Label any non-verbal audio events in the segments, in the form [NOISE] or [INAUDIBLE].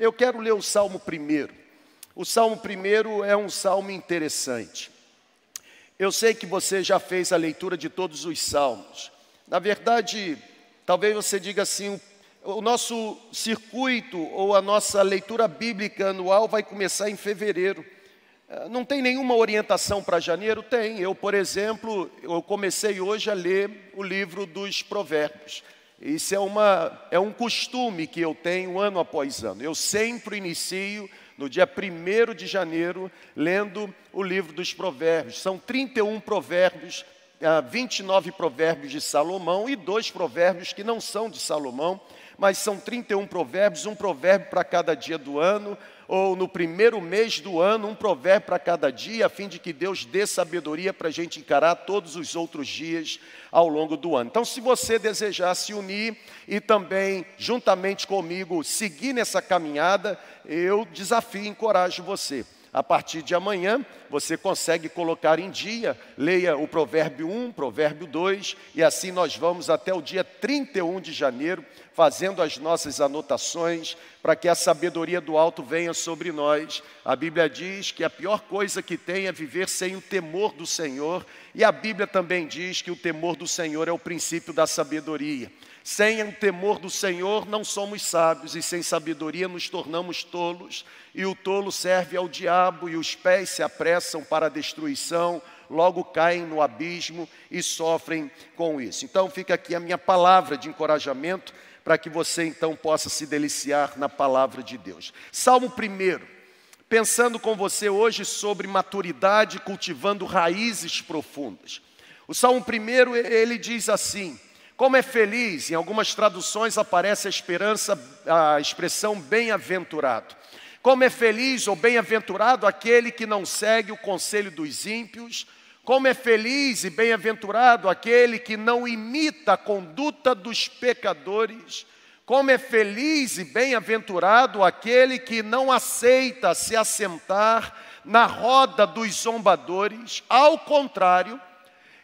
Eu quero ler o Salmo primeiro. O Salmo primeiro é um salmo interessante. Eu sei que você já fez a leitura de todos os salmos. Na verdade, talvez você diga assim: o nosso circuito ou a nossa leitura bíblica anual vai começar em fevereiro. Eh, não tem nenhuma orientação para janeiro? Tem. Eu, por exemplo, eu comecei hoje a ler o livro dos Provérbios. Isso é, uma, é um costume que eu tenho ano após ano. Eu sempre inicio no dia 1 de janeiro lendo o livro dos Provérbios. São 31 provérbios, 29 ah, provérbios de Salomão e dois provérbios que não são de Salomão, mas são 31 provérbios, um provérbio para cada dia do ano, ou no primeiro mês do ano, um provérbio para cada dia, a fim de que Deus dê sabedoria para a gente encarar todos os outros dias ao longo do ano. Então, se você desejar se unir e também, juntamente comigo, seguir nessa caminhada, eu desafio e encorajo você. A partir de amanhã, você consegue colocar em dia, leia o provérbio 1, provérbio 2, e assim nós vamos até o dia 31 de janeiro, fazendo as nossas anotações, para que a sabedoria do alto venha sobre nós. A Bíblia diz que a pior coisa que tem é viver sem o temor do Senhor, e a Bíblia também diz que o temor do Senhor é o princípio da sabedoria. Sem o temor do Senhor não somos sábios, e sem sabedoria nos tornamos tolos, e o tolo serve ao diabo, e os pés se apressam para a destruição, logo caem no abismo e sofrem com isso. Então fica aqui a minha palavra de encorajamento para que você então possa se deliciar na palavra de Deus. Salmo 1, pensando com você hoje sobre maturidade, cultivando raízes profundas. O Salmo 1, ele diz assim: como é feliz, em algumas traduções aparece a esperança, a expressão bem-aventurado. Como é feliz ou bem-aventurado aquele que não segue o conselho dos ímpios, como é feliz e bem-aventurado aquele que não imita a conduta dos pecadores, como é feliz e bem-aventurado aquele que não aceita se assentar na roda dos zombadores, ao contrário,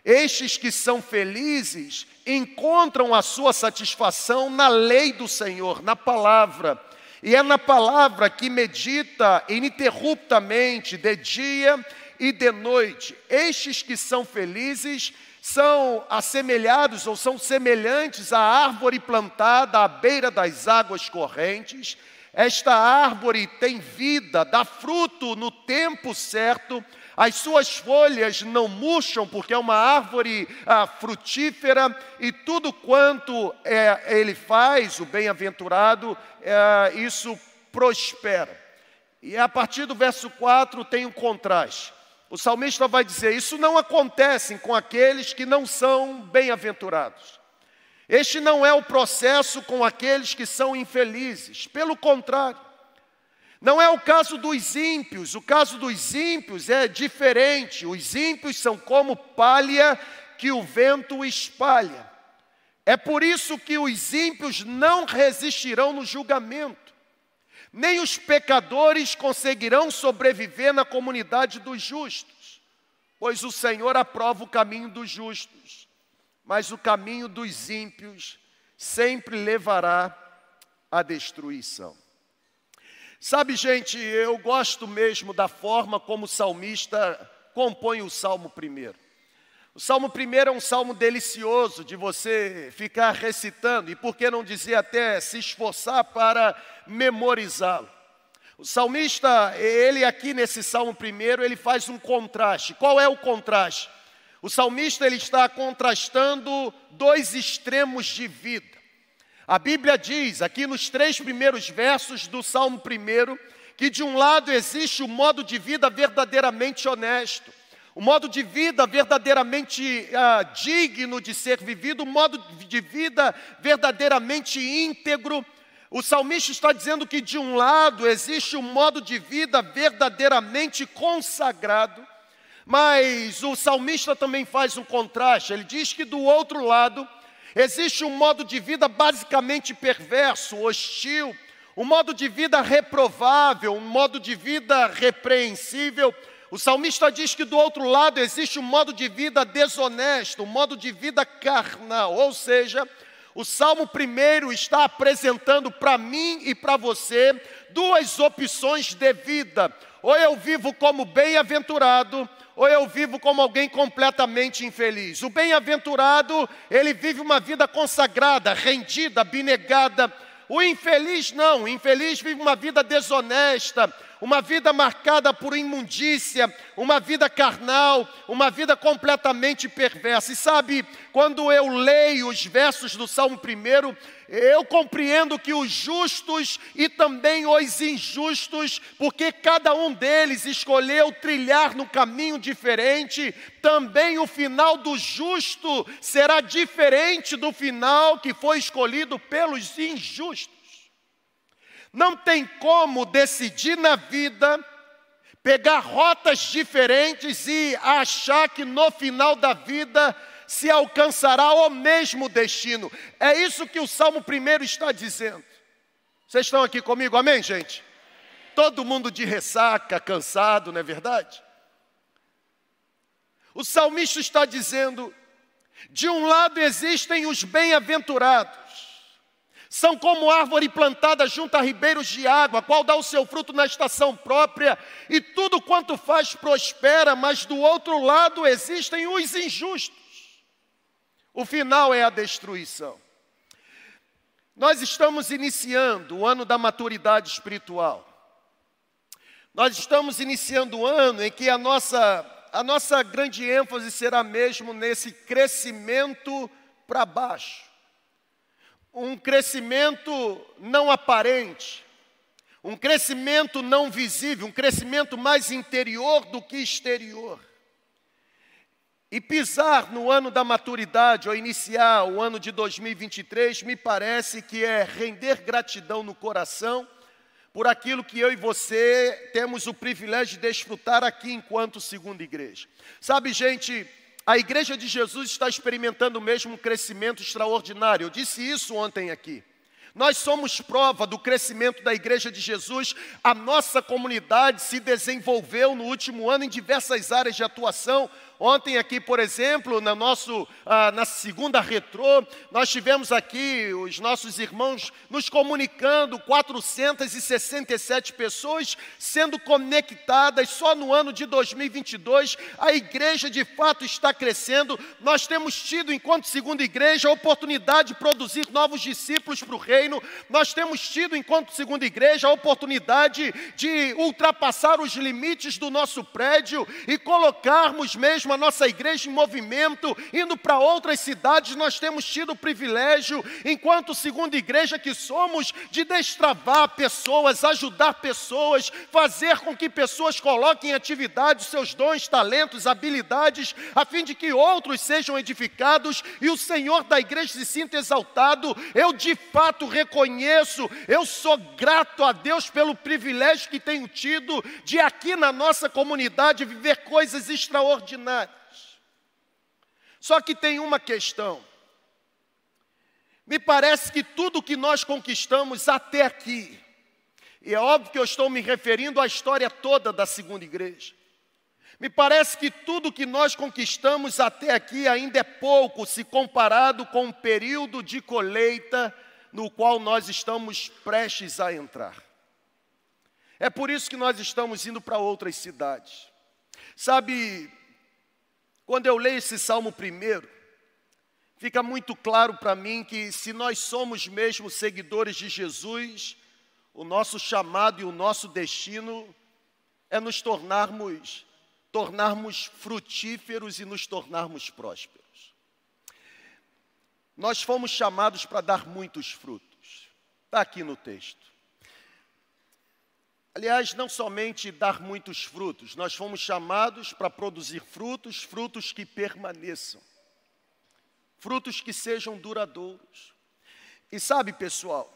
estes que são felizes encontram a sua satisfação na lei do Senhor, na palavra. E é na palavra que medita ininterruptamente, de dia e de noite. Estes que são felizes são assemelhados ou são semelhantes à árvore plantada à beira das águas correntes. Esta árvore tem vida, dá fruto no tempo certo as suas folhas não murcham, porque é uma árvore ah, frutífera, e tudo quanto é, ele faz, o bem-aventurado, é, isso prospera. E a partir do verso 4 tem um contraste. O salmista vai dizer: Isso não acontece com aqueles que não são bem-aventurados. Este não é o processo com aqueles que são infelizes, pelo contrário. Não é o caso dos ímpios, o caso dos ímpios é diferente. Os ímpios são como palha que o vento espalha. É por isso que os ímpios não resistirão no julgamento, nem os pecadores conseguirão sobreviver na comunidade dos justos, pois o Senhor aprova o caminho dos justos, mas o caminho dos ímpios sempre levará à destruição. Sabe, gente, eu gosto mesmo da forma como o salmista compõe o salmo primeiro. O salmo primeiro é um salmo delicioso de você ficar recitando, e por que não dizer até se esforçar para memorizá-lo. O salmista, ele aqui nesse salmo primeiro, ele faz um contraste. Qual é o contraste? O salmista ele está contrastando dois extremos de vida. A Bíblia diz, aqui nos três primeiros versos do Salmo 1, que de um lado existe o um modo de vida verdadeiramente honesto, o modo de vida verdadeiramente ah, digno de ser vivido, um modo de vida verdadeiramente íntegro. O salmista está dizendo que de um lado existe um modo de vida verdadeiramente consagrado, mas o salmista também faz um contraste, ele diz que do outro lado Existe um modo de vida basicamente perverso, hostil, um modo de vida reprovável, um modo de vida repreensível. O salmista diz que do outro lado existe um modo de vida desonesto, um modo de vida carnal, ou seja, O Salmo primeiro está apresentando para mim e para você duas opções de vida. Ou eu vivo como bem-aventurado, ou eu vivo como alguém completamente infeliz. O bem-aventurado, ele vive uma vida consagrada, rendida, abnegada. O infeliz não, o infeliz vive uma vida desonesta, uma vida marcada por imundícia, uma vida carnal, uma vida completamente perversa. E sabe, quando eu leio os versos do Salmo 1, eu compreendo que os justos e também os injustos, porque cada um deles escolheu trilhar no caminho diferente, também o final do justo será diferente do final que foi escolhido pelos injustos. Não tem como decidir na vida, pegar rotas diferentes e achar que no final da vida se alcançará o mesmo destino. É isso que o Salmo 1 está dizendo. Vocês estão aqui comigo, amém, gente? Todo mundo de ressaca, cansado, não é verdade? O salmista está dizendo: de um lado existem os bem-aventurados, são como árvore plantada junto a ribeiros de água, qual dá o seu fruto na estação própria, e tudo quanto faz prospera, mas do outro lado existem os injustos. O final é a destruição. Nós estamos iniciando o ano da maturidade espiritual. Nós estamos iniciando o ano em que a nossa, a nossa grande ênfase será mesmo nesse crescimento para baixo um crescimento não aparente, um crescimento não visível, um crescimento mais interior do que exterior. E pisar no ano da maturidade, ou iniciar o ano de 2023, me parece que é render gratidão no coração por aquilo que eu e você temos o privilégio de desfrutar aqui enquanto segunda igreja. Sabe, gente, a igreja de Jesus está experimentando mesmo um crescimento extraordinário. Eu disse isso ontem aqui. Nós somos prova do crescimento da Igreja de Jesus. A nossa comunidade se desenvolveu no último ano em diversas áreas de atuação. Ontem aqui, por exemplo, na, nosso, ah, na segunda retrô, nós tivemos aqui os nossos irmãos nos comunicando, 467 pessoas sendo conectadas só no ano de 2022. A igreja de fato está crescendo. Nós temos tido, enquanto segunda igreja, a oportunidade de produzir novos discípulos para o reino. Nós temos tido, enquanto segunda igreja, a oportunidade de ultrapassar os limites do nosso prédio e colocarmos mesmo mesmo a nossa igreja em movimento, indo para outras cidades, nós temos tido o privilégio, enquanto segunda igreja que somos, de destravar pessoas, ajudar pessoas, fazer com que pessoas coloquem em atividade seus dons, talentos, habilidades, a fim de que outros sejam edificados e o Senhor da igreja se sinta exaltado. Eu de fato reconheço, eu sou grato a Deus pelo privilégio que tenho tido de aqui na nossa comunidade viver coisas extraordinárias. Só que tem uma questão. Me parece que tudo que nós conquistamos até aqui, e é óbvio que eu estou me referindo à história toda da segunda igreja. Me parece que tudo que nós conquistamos até aqui ainda é pouco se comparado com o período de colheita no qual nós estamos prestes a entrar. É por isso que nós estamos indo para outras cidades. Sabe, quando eu leio esse salmo primeiro, fica muito claro para mim que se nós somos mesmo seguidores de Jesus, o nosso chamado e o nosso destino é nos tornarmos tornarmos frutíferos e nos tornarmos prósperos. Nós fomos chamados para dar muitos frutos. Está aqui no texto. Aliás, não somente dar muitos frutos, nós fomos chamados para produzir frutos, frutos que permaneçam, frutos que sejam duradouros. E sabe, pessoal,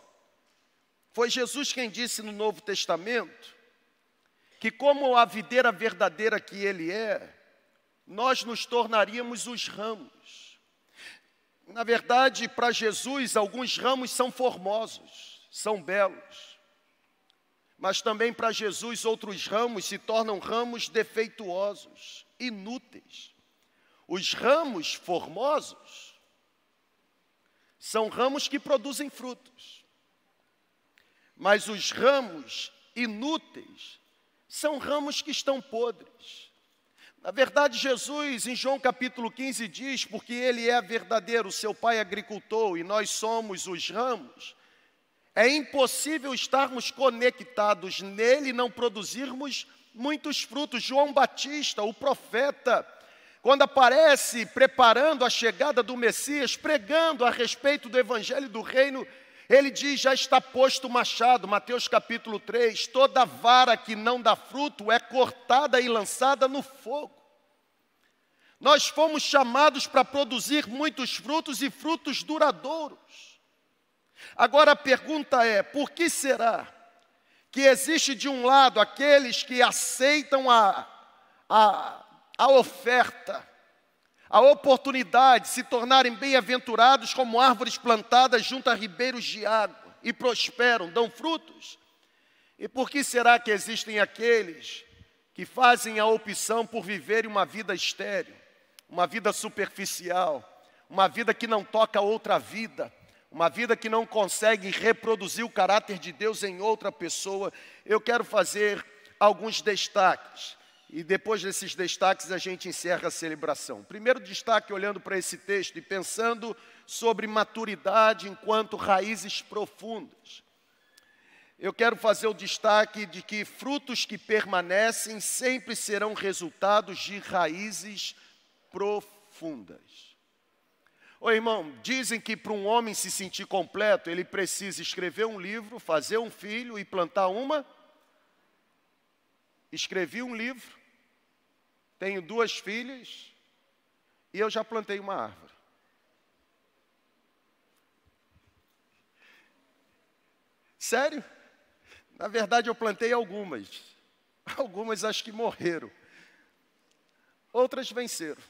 foi Jesus quem disse no Novo Testamento que, como a videira verdadeira que Ele é, nós nos tornaríamos os ramos. Na verdade, para Jesus, alguns ramos são formosos, são belos mas também para Jesus outros ramos se tornam ramos defeituosos, inúteis. Os ramos formosos são ramos que produzem frutos. Mas os ramos inúteis são ramos que estão podres. Na verdade, Jesus, em João capítulo 15, diz: Porque Ele é verdadeiro, seu Pai agricultor e nós somos os ramos. É impossível estarmos conectados nele e não produzirmos muitos frutos. João Batista, o profeta, quando aparece preparando a chegada do Messias, pregando a respeito do evangelho do reino, ele diz: já está posto o machado, Mateus capítulo 3: toda vara que não dá fruto é cortada e lançada no fogo. Nós fomos chamados para produzir muitos frutos e frutos duradouros. Agora a pergunta é: por que será que existe de um lado aqueles que aceitam a, a a oferta, a oportunidade de se tornarem bem-aventurados como árvores plantadas junto a ribeiros de água e prosperam, dão frutos? E por que será que existem aqueles que fazem a opção por viverem uma vida estéril, uma vida superficial, uma vida que não toca outra vida, uma vida que não consegue reproduzir o caráter de Deus em outra pessoa? Eu quero fazer alguns destaques. E depois desses destaques a gente encerra a celebração. Primeiro destaque, olhando para esse texto e pensando sobre maturidade enquanto raízes profundas. Eu quero fazer o destaque de que frutos que permanecem sempre serão resultados de raízes profundas. Ô irmão, dizem que para um homem se sentir completo, ele precisa escrever um livro, fazer um filho e plantar uma. Escrevi um livro, tenho duas filhas e eu já plantei uma árvore. Sério? Na verdade, eu plantei algumas. Algumas acho que morreram. Outras venceram.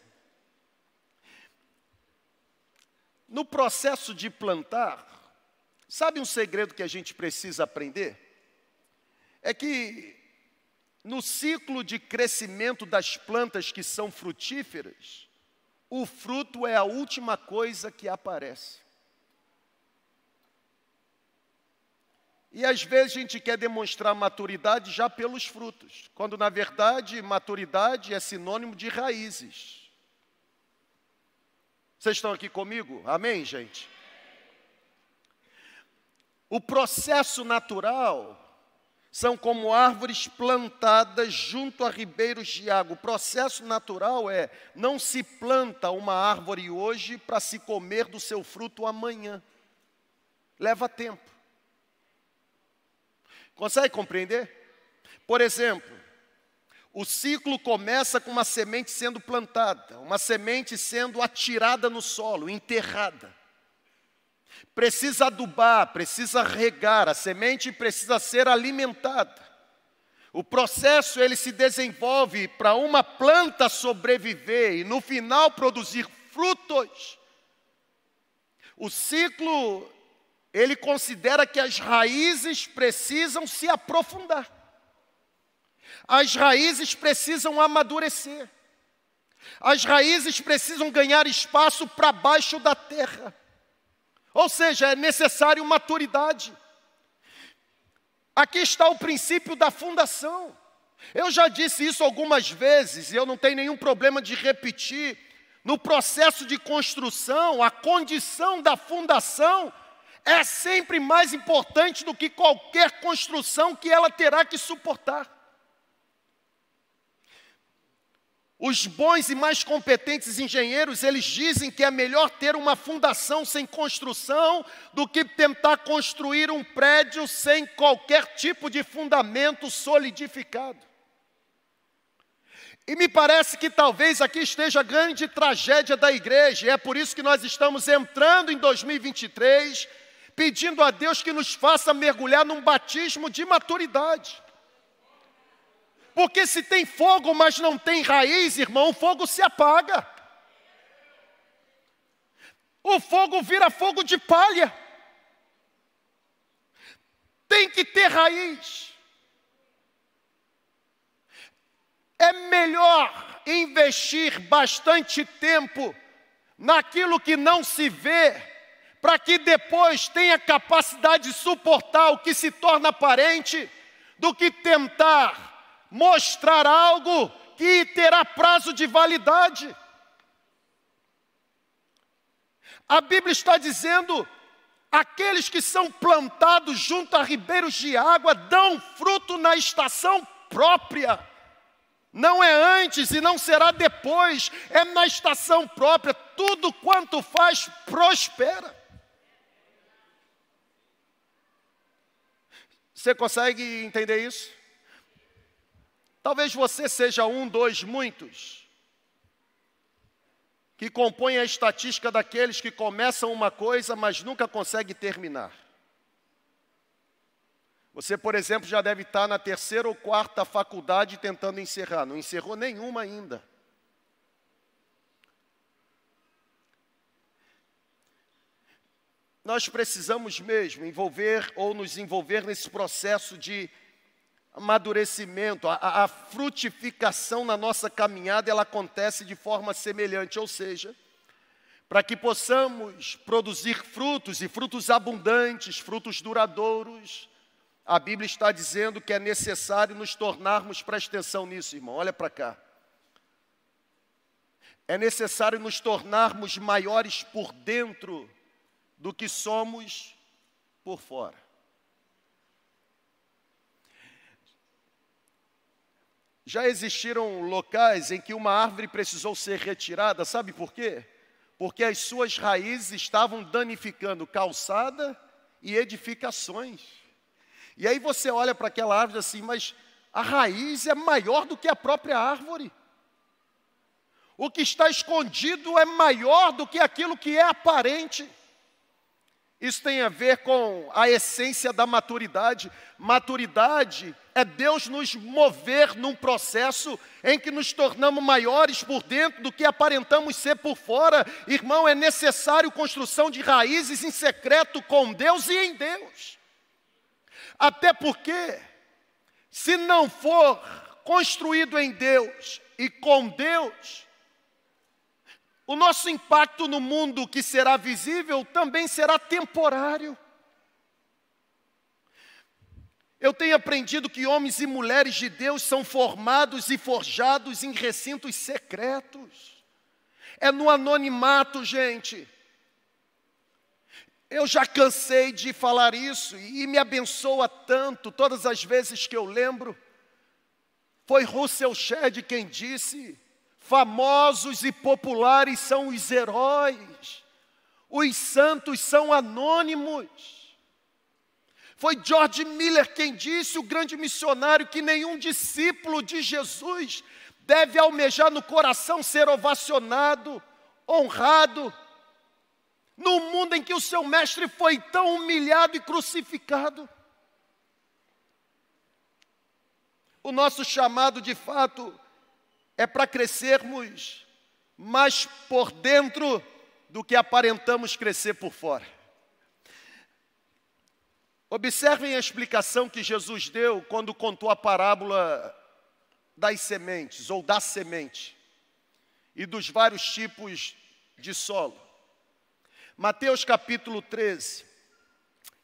No processo de plantar, sabe um segredo que a gente precisa aprender? É que no ciclo de crescimento das plantas que são frutíferas, o fruto é a última coisa que aparece. E às vezes a gente quer demonstrar maturidade já pelos frutos, quando na verdade maturidade é sinônimo de raízes. Vocês estão aqui comigo? Amém, gente? O processo natural são como árvores plantadas junto a ribeiros de água. O processo natural é: não se planta uma árvore hoje para se comer do seu fruto amanhã. Leva tempo. Consegue compreender? Por exemplo, o ciclo começa com uma semente sendo plantada, uma semente sendo atirada no solo, enterrada. Precisa adubar, precisa regar, a semente precisa ser alimentada. O processo ele se desenvolve para uma planta sobreviver e no final produzir frutos. O ciclo ele considera que as raízes precisam se aprofundar. As raízes precisam amadurecer. As raízes precisam ganhar espaço para baixo da terra. Ou seja, é necessário maturidade. Aqui está o princípio da fundação. Eu já disse isso algumas vezes e eu não tenho nenhum problema de repetir. No processo de construção, a condição da fundação é sempre mais importante do que qualquer construção que ela terá que suportar. Os bons e mais competentes engenheiros, eles dizem que é melhor ter uma fundação sem construção do que tentar construir um prédio sem qualquer tipo de fundamento solidificado. E me parece que talvez aqui esteja a grande tragédia da igreja, e é por isso que nós estamos entrando em 2023, pedindo a Deus que nos faça mergulhar num batismo de maturidade. Porque se tem fogo, mas não tem raiz, irmão, o fogo se apaga. O fogo vira fogo de palha. Tem que ter raiz. É melhor investir bastante tempo naquilo que não se vê, para que depois tenha capacidade de suportar o que se torna aparente, do que tentar mostrar algo que terá prazo de validade. A Bíblia está dizendo: aqueles que são plantados junto a ribeiros de água dão fruto na estação própria. Não é antes e não será depois, é na estação própria. Tudo quanto faz prospera. Você consegue entender isso? Talvez você seja um, dois, muitos, que compõem a estatística daqueles que começam uma coisa, mas nunca conseguem terminar. Você, por exemplo, já deve estar na terceira ou quarta faculdade tentando encerrar, não encerrou nenhuma ainda. Nós precisamos mesmo envolver ou nos envolver nesse processo de amadurecimento, a, a, frutificação na nossa caminhada, ela acontece de forma semelhante, ou seja, para que possamos produzir frutos e frutos abundantes, frutos duradouros, a Bíblia está dizendo que é necessário nos tornarmos, presta atenção nisso, irmão, olha para cá. É necessário nos tornarmos maiores por dentro do que somos por fora. Já existiram locais em que uma árvore precisou ser retirada, sabe por quê? Porque as suas raízes estavam danificando calçada e edificações. E aí você olha para aquela árvore assim, mas a raiz é maior do que a própria árvore. O que está escondido é maior do que aquilo que é aparente. Isso tem a ver com a essência da maturidade. Maturidade é Deus nos mover num processo em que nos tornamos maiores por dentro do que aparentamos ser por fora. Irmão, é necessário construção de raízes em secreto com Deus e em Deus. Até porque, se não for construído em Deus e com Deus, o nosso impacto no mundo que será visível também será temporário. Eu tenho aprendido que homens e mulheres de Deus são formados e forjados em recintos secretos. É no anonimato, gente. Eu já cansei de falar isso e me abençoa tanto todas as vezes que eu lembro. Foi Russell Shedd quem disse: Famosos e populares são os heróis, os santos são anônimos. Foi George Miller quem disse, o grande missionário, que nenhum discípulo de Jesus deve almejar no coração ser ovacionado, honrado, no mundo em que o seu mestre foi tão humilhado e crucificado. O nosso chamado, de fato, é para crescermos mais por dentro do que aparentamos crescer por fora. Observem a explicação que Jesus deu quando contou a parábola das sementes ou da semente e dos vários tipos de solo. Mateus capítulo 13.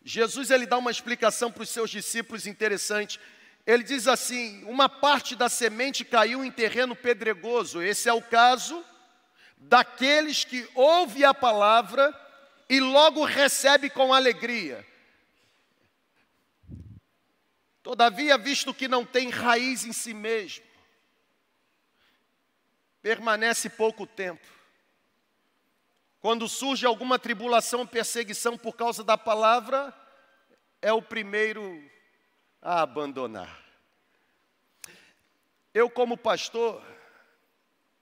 Jesus ele dá uma explicação para os seus discípulos interessante ele diz assim: uma parte da semente caiu em terreno pedregoso. Esse é o caso daqueles que ouvem a palavra e logo recebe com alegria. Todavia, visto que não tem raiz em si mesmo, permanece pouco tempo. Quando surge alguma tribulação ou perseguição por causa da palavra, é o primeiro a abandonar. Eu, como pastor,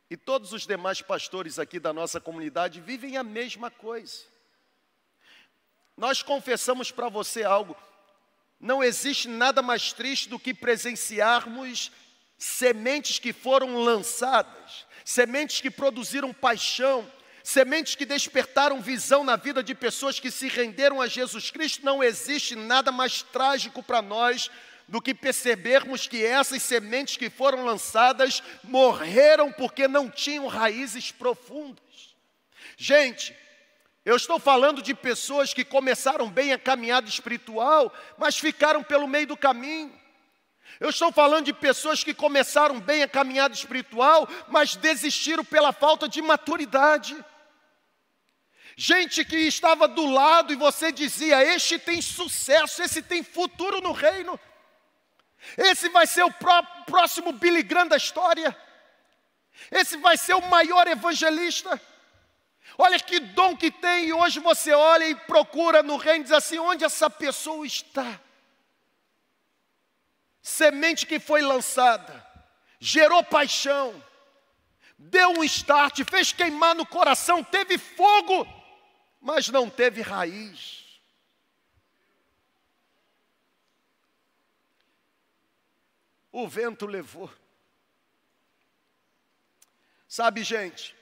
e todos os demais pastores aqui da nossa comunidade vivem a mesma coisa. Nós confessamos para você algo, não existe nada mais triste do que presenciarmos sementes que foram lançadas, sementes que produziram paixão, sementes que despertaram visão na vida de pessoas que se renderam a Jesus Cristo, não existe nada mais trágico para nós do que percebermos que essas sementes que foram lançadas morreram porque não tinham raízes profundas. Gente, Eu estou falando de pessoas que começaram bem a caminhada espiritual, mas ficaram pelo meio do caminho. Eu estou falando de pessoas que começaram bem a caminhada espiritual, mas desistiram pela falta de maturidade. Gente que estava do lado e você dizia: Este tem sucesso, esse tem futuro no reino, esse vai ser o próximo Billy Graham da história, esse vai ser o maior evangelista. Olha que dom que tem, e hoje você olha e procura no reino e diz assim: onde essa pessoa está? Semente que foi lançada, gerou paixão, deu um start, fez queimar no coração, teve fogo, mas não teve raiz. O vento levou. Sabe, gente,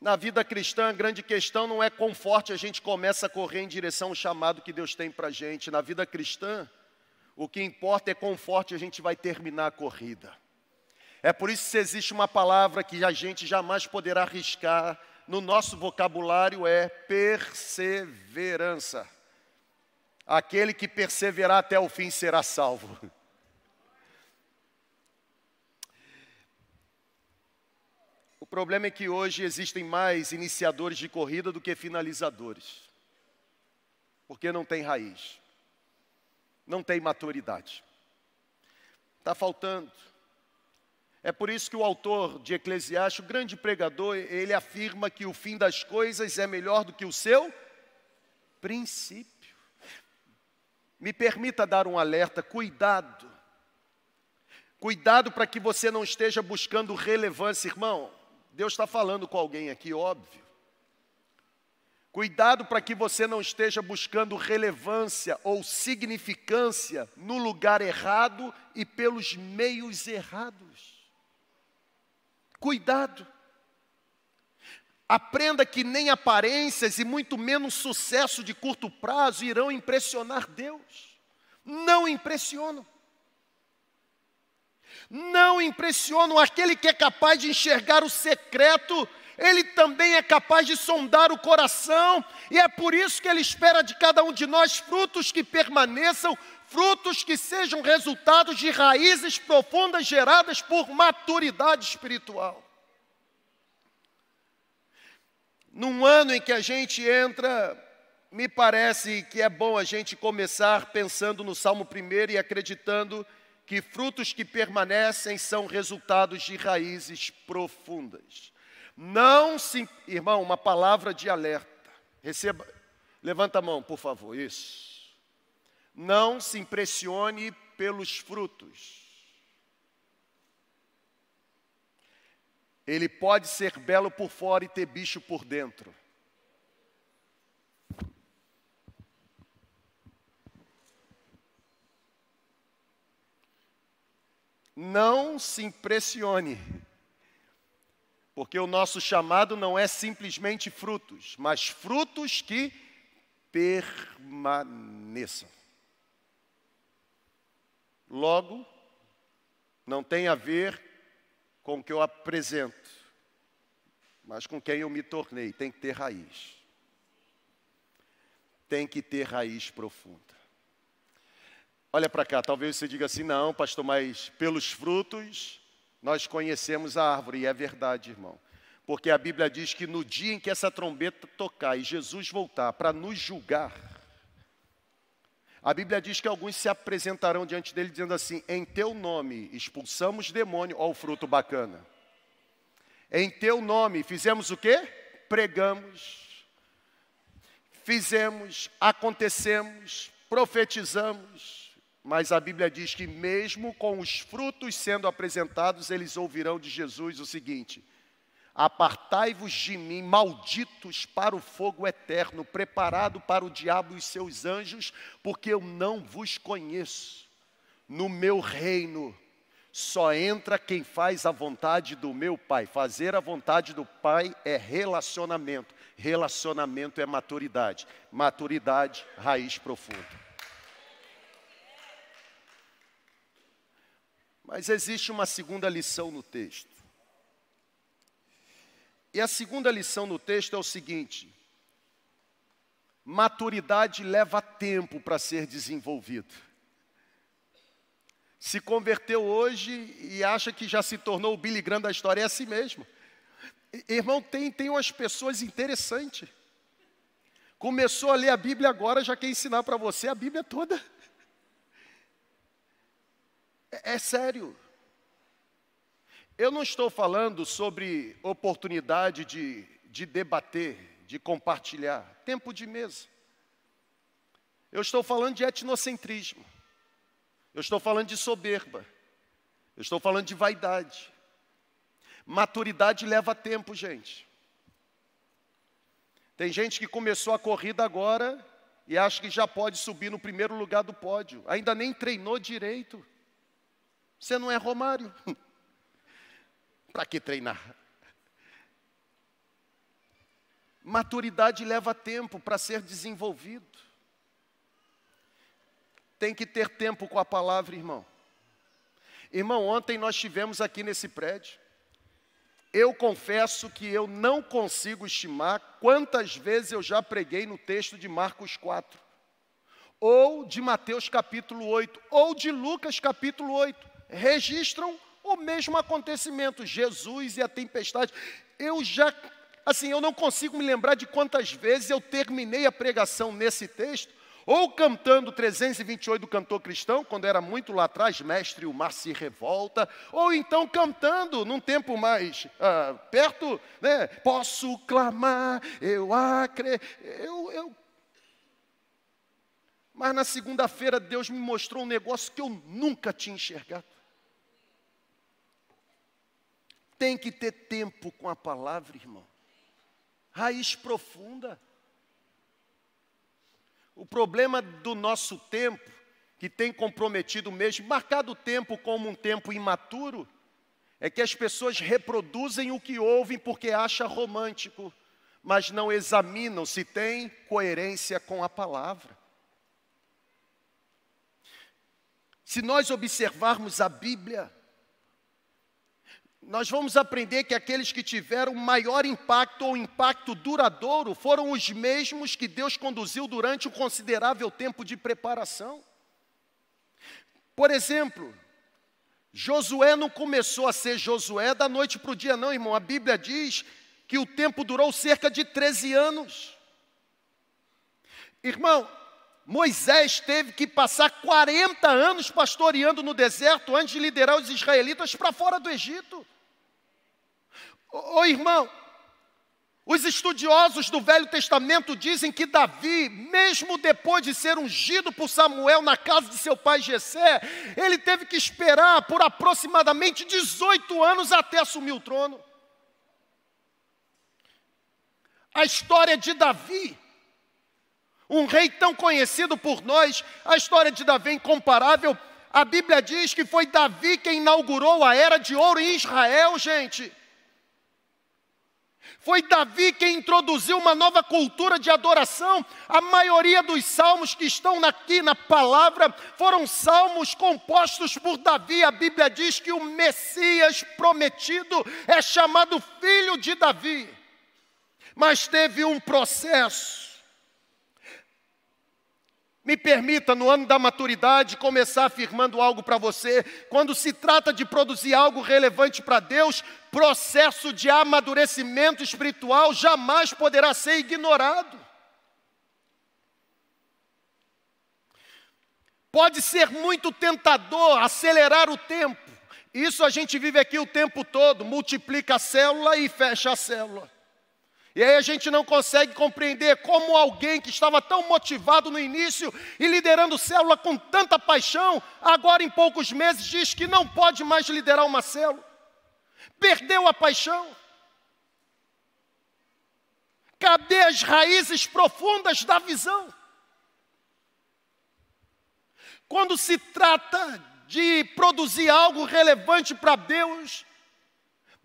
Na vida cristã, a grande questão não é quão forte a gente começa a correr em direção ao chamado que Deus tem para a gente. Na vida cristã, o que importa é quão forte a gente vai terminar a corrida. É por isso que existe uma palavra que a gente jamais poderá arriscar no nosso vocabulário é perseverança. Aquele que perseverar até o fim será salvo. problema é que hoje existem mais iniciadores de corrida do que finalizadores. Porque não tem raiz, não tem maturidade. Está faltando. É por isso que o autor de Eclesiastes, o grande pregador, ele afirma que o fim das coisas é melhor do que o seu princípio. Me permita dar um alerta, cuidado. Cuidado para que você não esteja buscando relevância, irmão. Deus está falando com alguém aqui, óbvio. Cuidado para que você não esteja buscando relevância ou significância no lugar errado e pelos meios errados. Cuidado. Aprenda que nem aparências e muito menos sucesso de curto prazo irão impressionar Deus. Não impressionam não impressionam aquele que é capaz de enxergar o secreto, ele também é capaz de sondar o coração, e é por isso que ele espera de cada um de nós frutos que permaneçam, frutos que sejam resultados de raízes profundas geradas por maturidade espiritual. Num ano em que a gente entra, me parece que é bom a gente começar pensando no Salmo 1 e acreditando que frutos que permanecem são resultados de raízes profundas. Não se, irmão, uma palavra de alerta. Receba, levanta a mão, por favor, isso. Não se impressione pelos frutos. Ele pode ser belo por fora e ter bicho por dentro. Não se impressione, porque o nosso chamado não é simplesmente frutos, mas frutos que permaneçam. Logo, não tem a ver com o que eu apresento, mas com quem eu me tornei. Tem que ter raiz. Tem que ter raiz profunda. Olha para cá, talvez você diga assim: não, pastor, mas pelos frutos nós conhecemos a árvore, e é verdade, irmão. Porque a Bíblia diz que no dia em que essa trombeta tocar e Jesus voltar para nos julgar, a Bíblia diz que alguns se apresentarão diante dele dizendo assim: em teu nome expulsamos demônio, ó, o fruto bacana. Em teu nome fizemos o quê? Pregamos, fizemos, acontecemos, profetizamos, mas a Bíblia diz que, mesmo com os frutos sendo apresentados, eles ouvirão de Jesus o seguinte: Apartai-vos de mim, malditos, para o fogo eterno, preparado para o diabo e seus anjos, porque eu não vos conheço. No meu reino só entra quem faz a vontade do meu Pai. Fazer a vontade do Pai é relacionamento. Relacionamento é maturidade. Maturidade, raiz profunda. Mas existe uma segunda lição no texto. E a segunda lição no texto é o seguinte: maturidade leva tempo para ser desenvolvido. Se converteu hoje e acha que já se tornou o Billy Graham da história, é assim mesmo. Irmão, tem, tem umas pessoas interessantes. Começou a ler a Bíblia agora, já quer ensinar para você a Bíblia toda. É, é sério. Eu não estou falando sobre oportunidade de, de debater, de compartilhar, tempo de mesa. Eu estou falando de etnocentrismo. Eu estou falando de soberba. Eu estou falando de vaidade. Maturidade leva tempo, gente. Tem gente que começou a corrida agora e acha que já pode subir no primeiro lugar do pódio. Ainda nem treinou direito. Você não é Romário. [LAUGHS] Para que treinar? Maturidade leva tempo para ser desenvolvido. Tem que ter tempo com a palavra, irmão. Irmão, ontem nós tivemos aqui nesse prédio. Eu confesso que eu não consigo estimar quantas vezes eu já preguei no texto de Marcos 4, ou de Mateus capítulo 8, ou de Lucas capítulo 8. Registram o mesmo acontecimento, Jesus e a tempestade. Eu já, assim, eu não consigo me lembrar de quantas vezes eu terminei a pregação nesse texto, ou cantando 328 do cantor cristão, quando era muito lá atrás, mestre, o mar se revolta, ou então cantando num tempo mais ah, perto, né? Posso clamar, eu acredito, eu, eu mas na segunda-feira Deus me mostrou um negócio que eu nunca tinha enxergado. Tem que ter tempo com a palavra, irmão. Raiz profunda. O problema do nosso tempo, que tem comprometido mesmo, marcado o tempo como um tempo imaturo, é que as pessoas reproduzem o que ouvem porque acham romântico, mas não examinam se tem coerência com a palavra. Se nós observarmos a Bíblia, nós vamos aprender que aqueles que tiveram maior impacto ou impacto duradouro foram os mesmos que Deus conduziu durante um considerável tempo de preparação. Por exemplo, Josué não começou a ser Josué da noite para o dia, não, irmão. A Bíblia diz que o tempo durou cerca de 13 anos. Irmão, Moisés teve que passar 40 anos pastoreando no deserto antes de liderar os israelitas para fora do Egito. Ô, irmão, os estudiosos do Velho Testamento dizem que Davi, mesmo depois de ser ungido por Samuel na casa de seu pai Jessé, ele teve que esperar por aproximadamente 18 anos até assumir o trono. A história de Davi um rei tão conhecido por nós, a história de Davi é incomparável. A Bíblia diz que foi Davi quem inaugurou a era de ouro em Israel, gente. Foi Davi quem introduziu uma nova cultura de adoração. A maioria dos salmos que estão aqui na palavra foram salmos compostos por Davi. A Bíblia diz que o Messias prometido é chamado filho de Davi. Mas teve um processo me permita, no ano da maturidade, começar afirmando algo para você. Quando se trata de produzir algo relevante para Deus, processo de amadurecimento espiritual jamais poderá ser ignorado. Pode ser muito tentador acelerar o tempo. Isso a gente vive aqui o tempo todo, multiplica a célula e fecha a célula. E aí a gente não consegue compreender como alguém que estava tão motivado no início e liderando célula com tanta paixão, agora em poucos meses diz que não pode mais liderar uma célula. Perdeu a paixão. Cadê as raízes profundas da visão? Quando se trata de produzir algo relevante para Deus,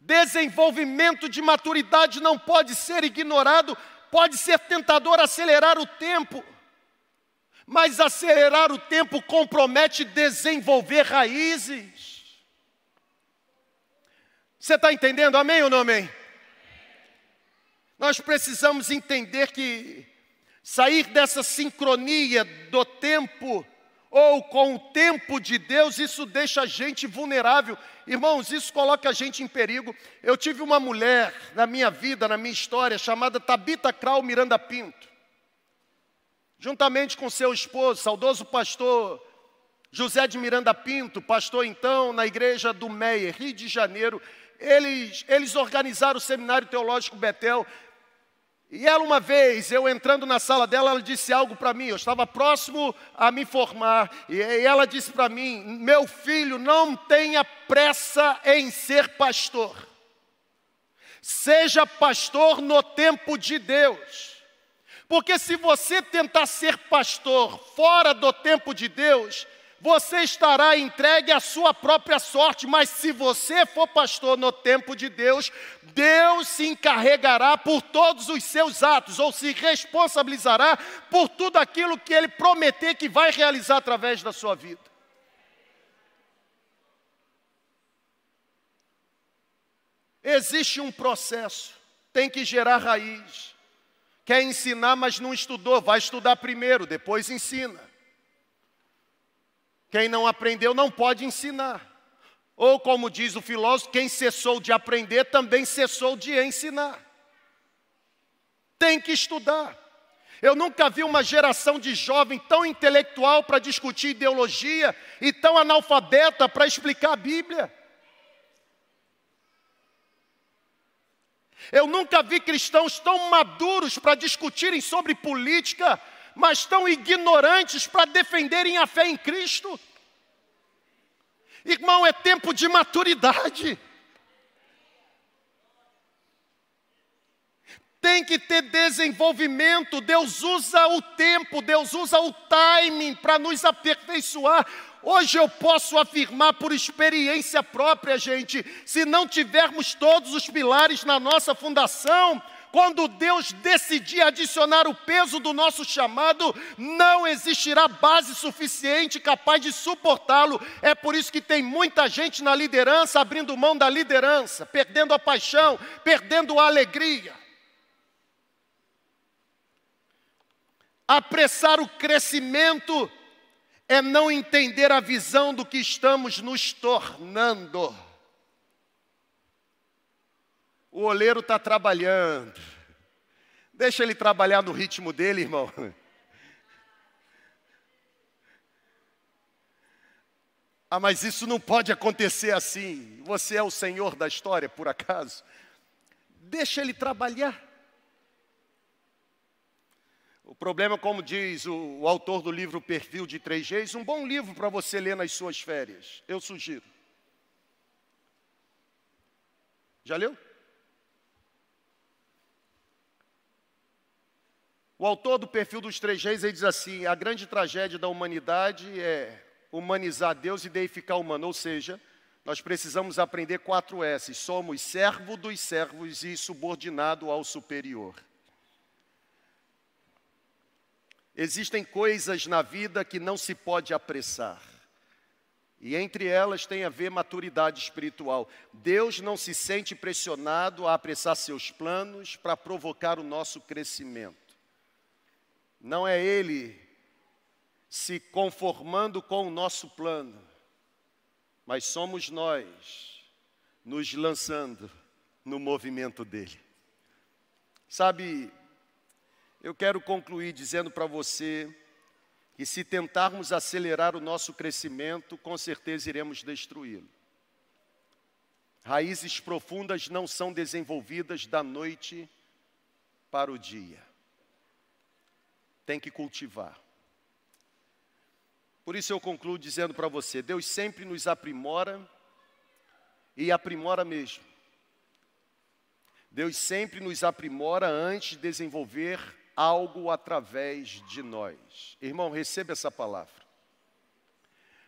Desenvolvimento de maturidade não pode ser ignorado, pode ser tentador acelerar o tempo, mas acelerar o tempo compromete desenvolver raízes. Você está entendendo? Amém ou não amém? Nós precisamos entender que sair dessa sincronia do tempo ou com o tempo de Deus, isso deixa a gente vulnerável. Irmãos, isso coloca a gente em perigo. Eu tive uma mulher na minha vida, na minha história, chamada Tabita Krau Miranda Pinto. Juntamente com seu esposo, saudoso pastor José de Miranda Pinto, pastor então na igreja do Meia, Rio de Janeiro, eles, eles organizaram o Seminário Teológico Betel. E ela, uma vez, eu entrando na sala dela, ela disse algo para mim. Eu estava próximo a me formar. E ela disse para mim: Meu filho, não tenha pressa em ser pastor. Seja pastor no tempo de Deus. Porque se você tentar ser pastor fora do tempo de Deus, você estará entregue à sua própria sorte, mas se você for pastor no tempo de Deus, Deus se encarregará por todos os seus atos, ou se responsabilizará por tudo aquilo que Ele prometer que vai realizar através da sua vida. Existe um processo, tem que gerar raiz. Quer ensinar, mas não estudou, vai estudar primeiro, depois ensina. Quem não aprendeu não pode ensinar. Ou, como diz o filósofo, quem cessou de aprender também cessou de ensinar. Tem que estudar. Eu nunca vi uma geração de jovem tão intelectual para discutir ideologia e tão analfabeta para explicar a Bíblia. Eu nunca vi cristãos tão maduros para discutirem sobre política mas tão ignorantes para defenderem a fé em Cristo. Irmão, é tempo de maturidade. Tem que ter desenvolvimento. Deus usa o tempo, Deus usa o timing para nos aperfeiçoar. Hoje eu posso afirmar por experiência própria, gente, se não tivermos todos os pilares na nossa fundação, quando Deus decidir adicionar o peso do nosso chamado, não existirá base suficiente capaz de suportá-lo. É por isso que tem muita gente na liderança abrindo mão da liderança, perdendo a paixão, perdendo a alegria. Apressar o crescimento é não entender a visão do que estamos nos tornando. O oleiro está trabalhando. Deixa ele trabalhar no ritmo dele, irmão. [LAUGHS] Ah, mas isso não pode acontecer assim. Você é o senhor da história, por acaso? Deixa ele trabalhar. O problema, como diz o, o autor do livro Perfil de Três Gs, um bom livro para você ler nas suas férias. Eu sugiro. Já leu? O autor do perfil dos três reis ele diz assim: a grande tragédia da humanidade é humanizar Deus e deificar o humano, ou seja, nós precisamos aprender quatro S: somos servo dos servos e subordinado ao superior. Existem coisas na vida que não se pode apressar. E entre elas tem a ver maturidade espiritual. Deus não se sente pressionado a apressar seus planos para provocar o nosso crescimento. Não é Ele se conformando com o nosso plano, mas somos nós nos lançando no movimento dele. Sabe, eu quero concluir dizendo para você que se tentarmos acelerar o nosso crescimento, com certeza iremos destruí-lo. Raízes profundas não são desenvolvidas da noite para o dia tem que cultivar. Por isso eu concluo dizendo para você: Deus sempre nos aprimora e aprimora mesmo. Deus sempre nos aprimora antes de desenvolver algo através de nós. Irmão, receba essa palavra.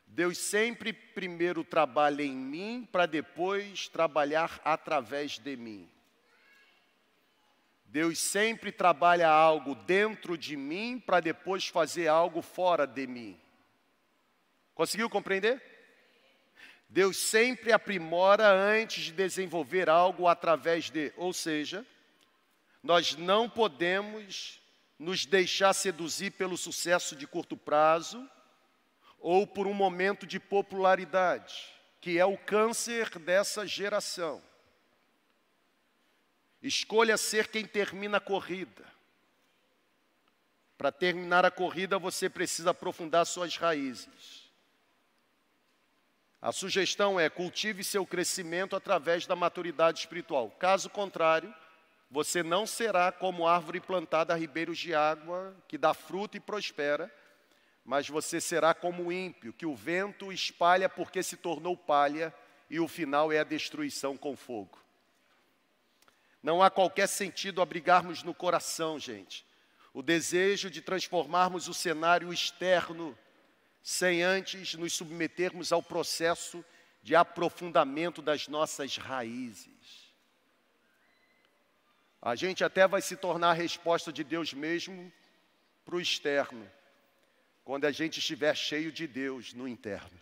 Deus sempre primeiro trabalha em mim para depois trabalhar através de mim. Deus sempre trabalha algo dentro de mim para depois fazer algo fora de mim. Conseguiu compreender? Deus sempre aprimora antes de desenvolver algo através de, ou seja, nós não podemos nos deixar seduzir pelo sucesso de curto prazo ou por um momento de popularidade, que é o câncer dessa geração. Escolha ser quem termina a corrida. Para terminar a corrida, você precisa aprofundar suas raízes. A sugestão é cultive seu crescimento através da maturidade espiritual. Caso contrário, você não será como árvore plantada a ribeiros de água, que dá fruto e prospera, mas você será como o ímpio, que o vento espalha porque se tornou palha, e o final é a destruição com fogo. Não há qualquer sentido abrigarmos no coração, gente, o desejo de transformarmos o cenário externo sem antes nos submetermos ao processo de aprofundamento das nossas raízes. A gente até vai se tornar a resposta de Deus mesmo para o externo, quando a gente estiver cheio de Deus no interno.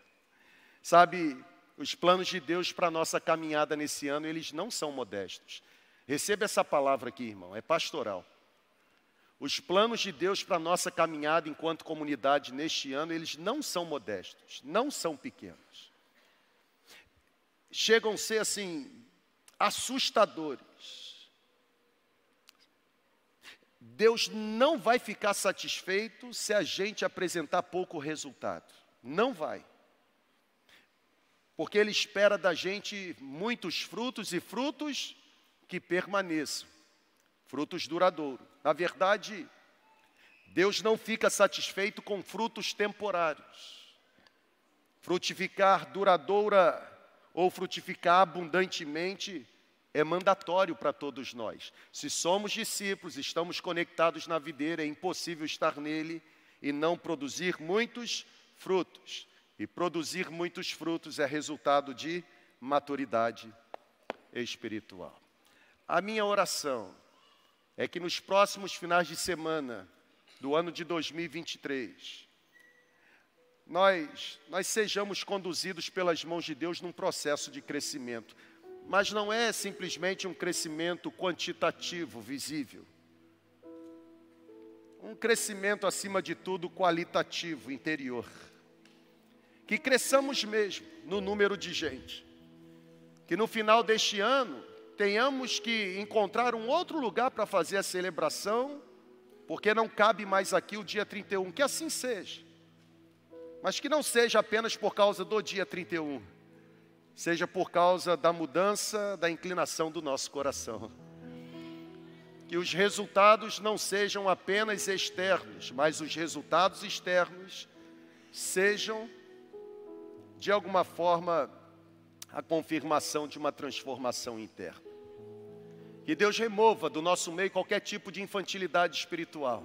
Sabe, os planos de Deus para a nossa caminhada nesse ano, eles não são modestos. Receba essa palavra aqui, irmão, é pastoral. Os planos de Deus para a nossa caminhada enquanto comunidade neste ano, eles não são modestos, não são pequenos. Chegam a ser assim, assustadores. Deus não vai ficar satisfeito se a gente apresentar pouco resultado. Não vai. Porque Ele espera da gente muitos frutos e frutos que permaneçam, frutos duradouros. Na verdade, Deus não fica satisfeito com frutos temporários. Frutificar duradoura ou frutificar abundantemente é mandatório para todos nós. Se somos discípulos, estamos conectados na videira, é impossível estar nele e não produzir muitos frutos. E produzir muitos frutos é resultado de maturidade espiritual. A minha oração é que nos próximos finais de semana do ano de 2023, nós, nós sejamos conduzidos pelas mãos de Deus num processo de crescimento. Mas não é simplesmente um crescimento quantitativo, visível. Um crescimento, acima de tudo, qualitativo, interior. Que cresçamos mesmo no número de gente. Que no final deste ano tenhamos que encontrar um outro lugar para fazer a celebração, porque não cabe mais aqui o dia 31. Que assim seja. Mas que não seja apenas por causa do dia 31 seja por causa da mudança da inclinação do nosso coração. Que os resultados não sejam apenas externos, mas os resultados externos sejam, de alguma forma, a confirmação de uma transformação interna. Que Deus remova do nosso meio qualquer tipo de infantilidade espiritual.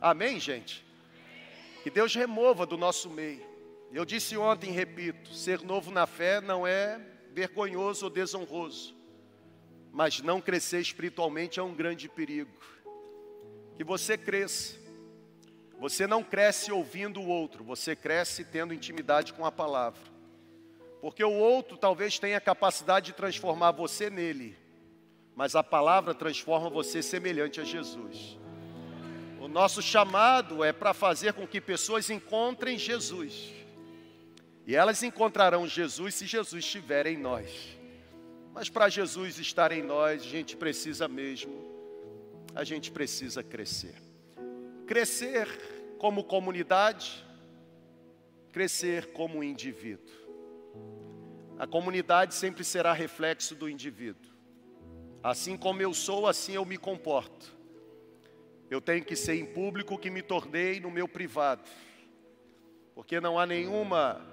Amém, gente? Que Deus remova do nosso meio eu disse ontem repito: ser novo na fé não é vergonhoso ou desonroso, mas não crescer espiritualmente é um grande perigo. Que você cresça. Você não cresce ouvindo o outro, você cresce tendo intimidade com a palavra. Porque o outro talvez tenha a capacidade de transformar você nele, mas a palavra transforma você semelhante a Jesus. O nosso chamado é para fazer com que pessoas encontrem Jesus. E elas encontrarão Jesus se Jesus estiver em nós. Mas para Jesus estar em nós, a gente precisa mesmo, a gente precisa crescer. Crescer como comunidade, crescer como indivíduo. A comunidade sempre será reflexo do indivíduo. Assim como eu sou, assim eu me comporto. Eu tenho que ser em público o que me tornei no meu privado. Porque não há nenhuma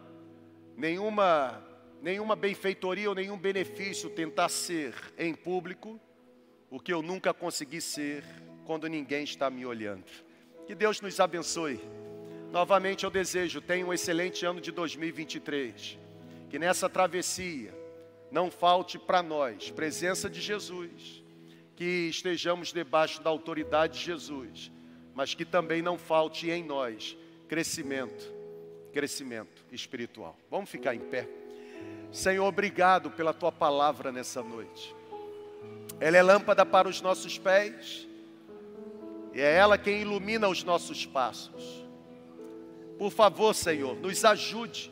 nenhuma, nenhuma benfeitoria ou nenhum benefício tentar ser em público o que eu nunca consegui ser quando ninguém está me olhando. Que Deus nos abençoe. Novamente eu desejo, tenha um excelente ano de 2023. Que nessa travessia não falte para nós presença de Jesus, que estejamos debaixo da autoridade de Jesus, mas que também não falte em nós crescimento crescimento espiritual. Vamos ficar em pé. Senhor, obrigado pela tua palavra nessa noite. ela é lâmpada para os nossos pés, e é ela quem ilumina os nossos passos. Por favor, Senhor, nos ajude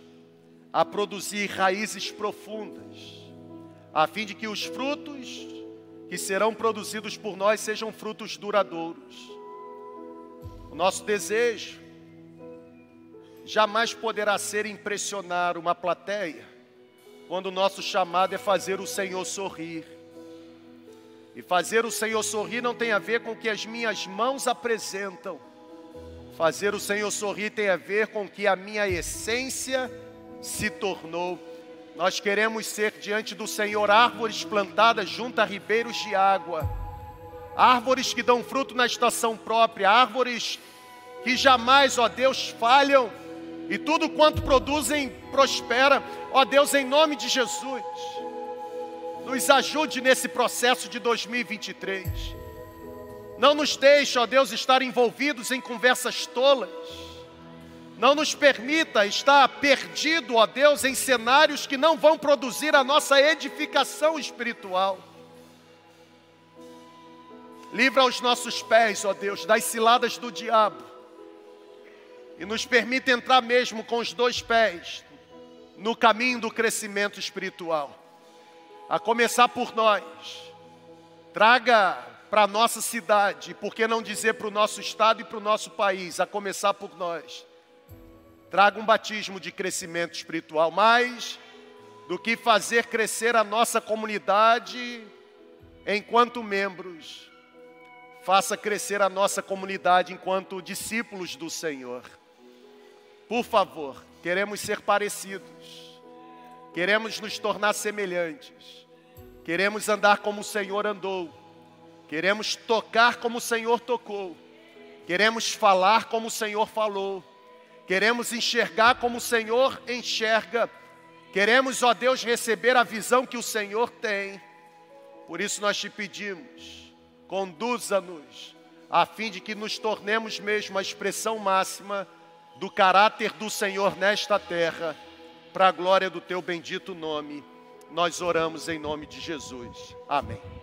a produzir raízes profundas, a fim de que os frutos que serão produzidos por nós sejam frutos duradouros. O nosso desejo jamais poderá ser impressionar uma plateia, quando o nosso chamado é fazer o Senhor sorrir. E fazer o Senhor sorrir não tem a ver com o que as minhas mãos apresentam. Fazer o Senhor sorrir tem a ver com o que a minha essência se tornou. Nós queremos ser diante do Senhor árvores plantadas junto a ribeiros de água, árvores que dão fruto na estação própria, árvores que jamais, ó Deus, falham e tudo quanto produzem prospera. Ó Deus, em nome de Jesus, nos ajude nesse processo de 2023. Não nos deixe, ó Deus, estar envolvidos em conversas tolas. Não nos permita estar perdido, ó Deus, em cenários que não vão produzir a nossa edificação espiritual. Livra os nossos pés, ó Deus, das ciladas do diabo e nos permite entrar mesmo com os dois pés no caminho do crescimento espiritual. A começar por nós. Traga para a nossa cidade, por que não dizer para o nosso estado e para o nosso país, a começar por nós. Traga um batismo de crescimento espiritual, mais do que fazer crescer a nossa comunidade enquanto membros, faça crescer a nossa comunidade enquanto discípulos do Senhor. Por favor, queremos ser parecidos, queremos nos tornar semelhantes, queremos andar como o Senhor andou, queremos tocar como o Senhor tocou, queremos falar como o Senhor falou, queremos enxergar como o Senhor enxerga, queremos, ó Deus, receber a visão que o Senhor tem. Por isso nós te pedimos, conduza-nos, a fim de que nos tornemos mesmo a expressão máxima do caráter do Senhor nesta terra, para a glória do teu bendito nome. Nós oramos em nome de Jesus. Amém.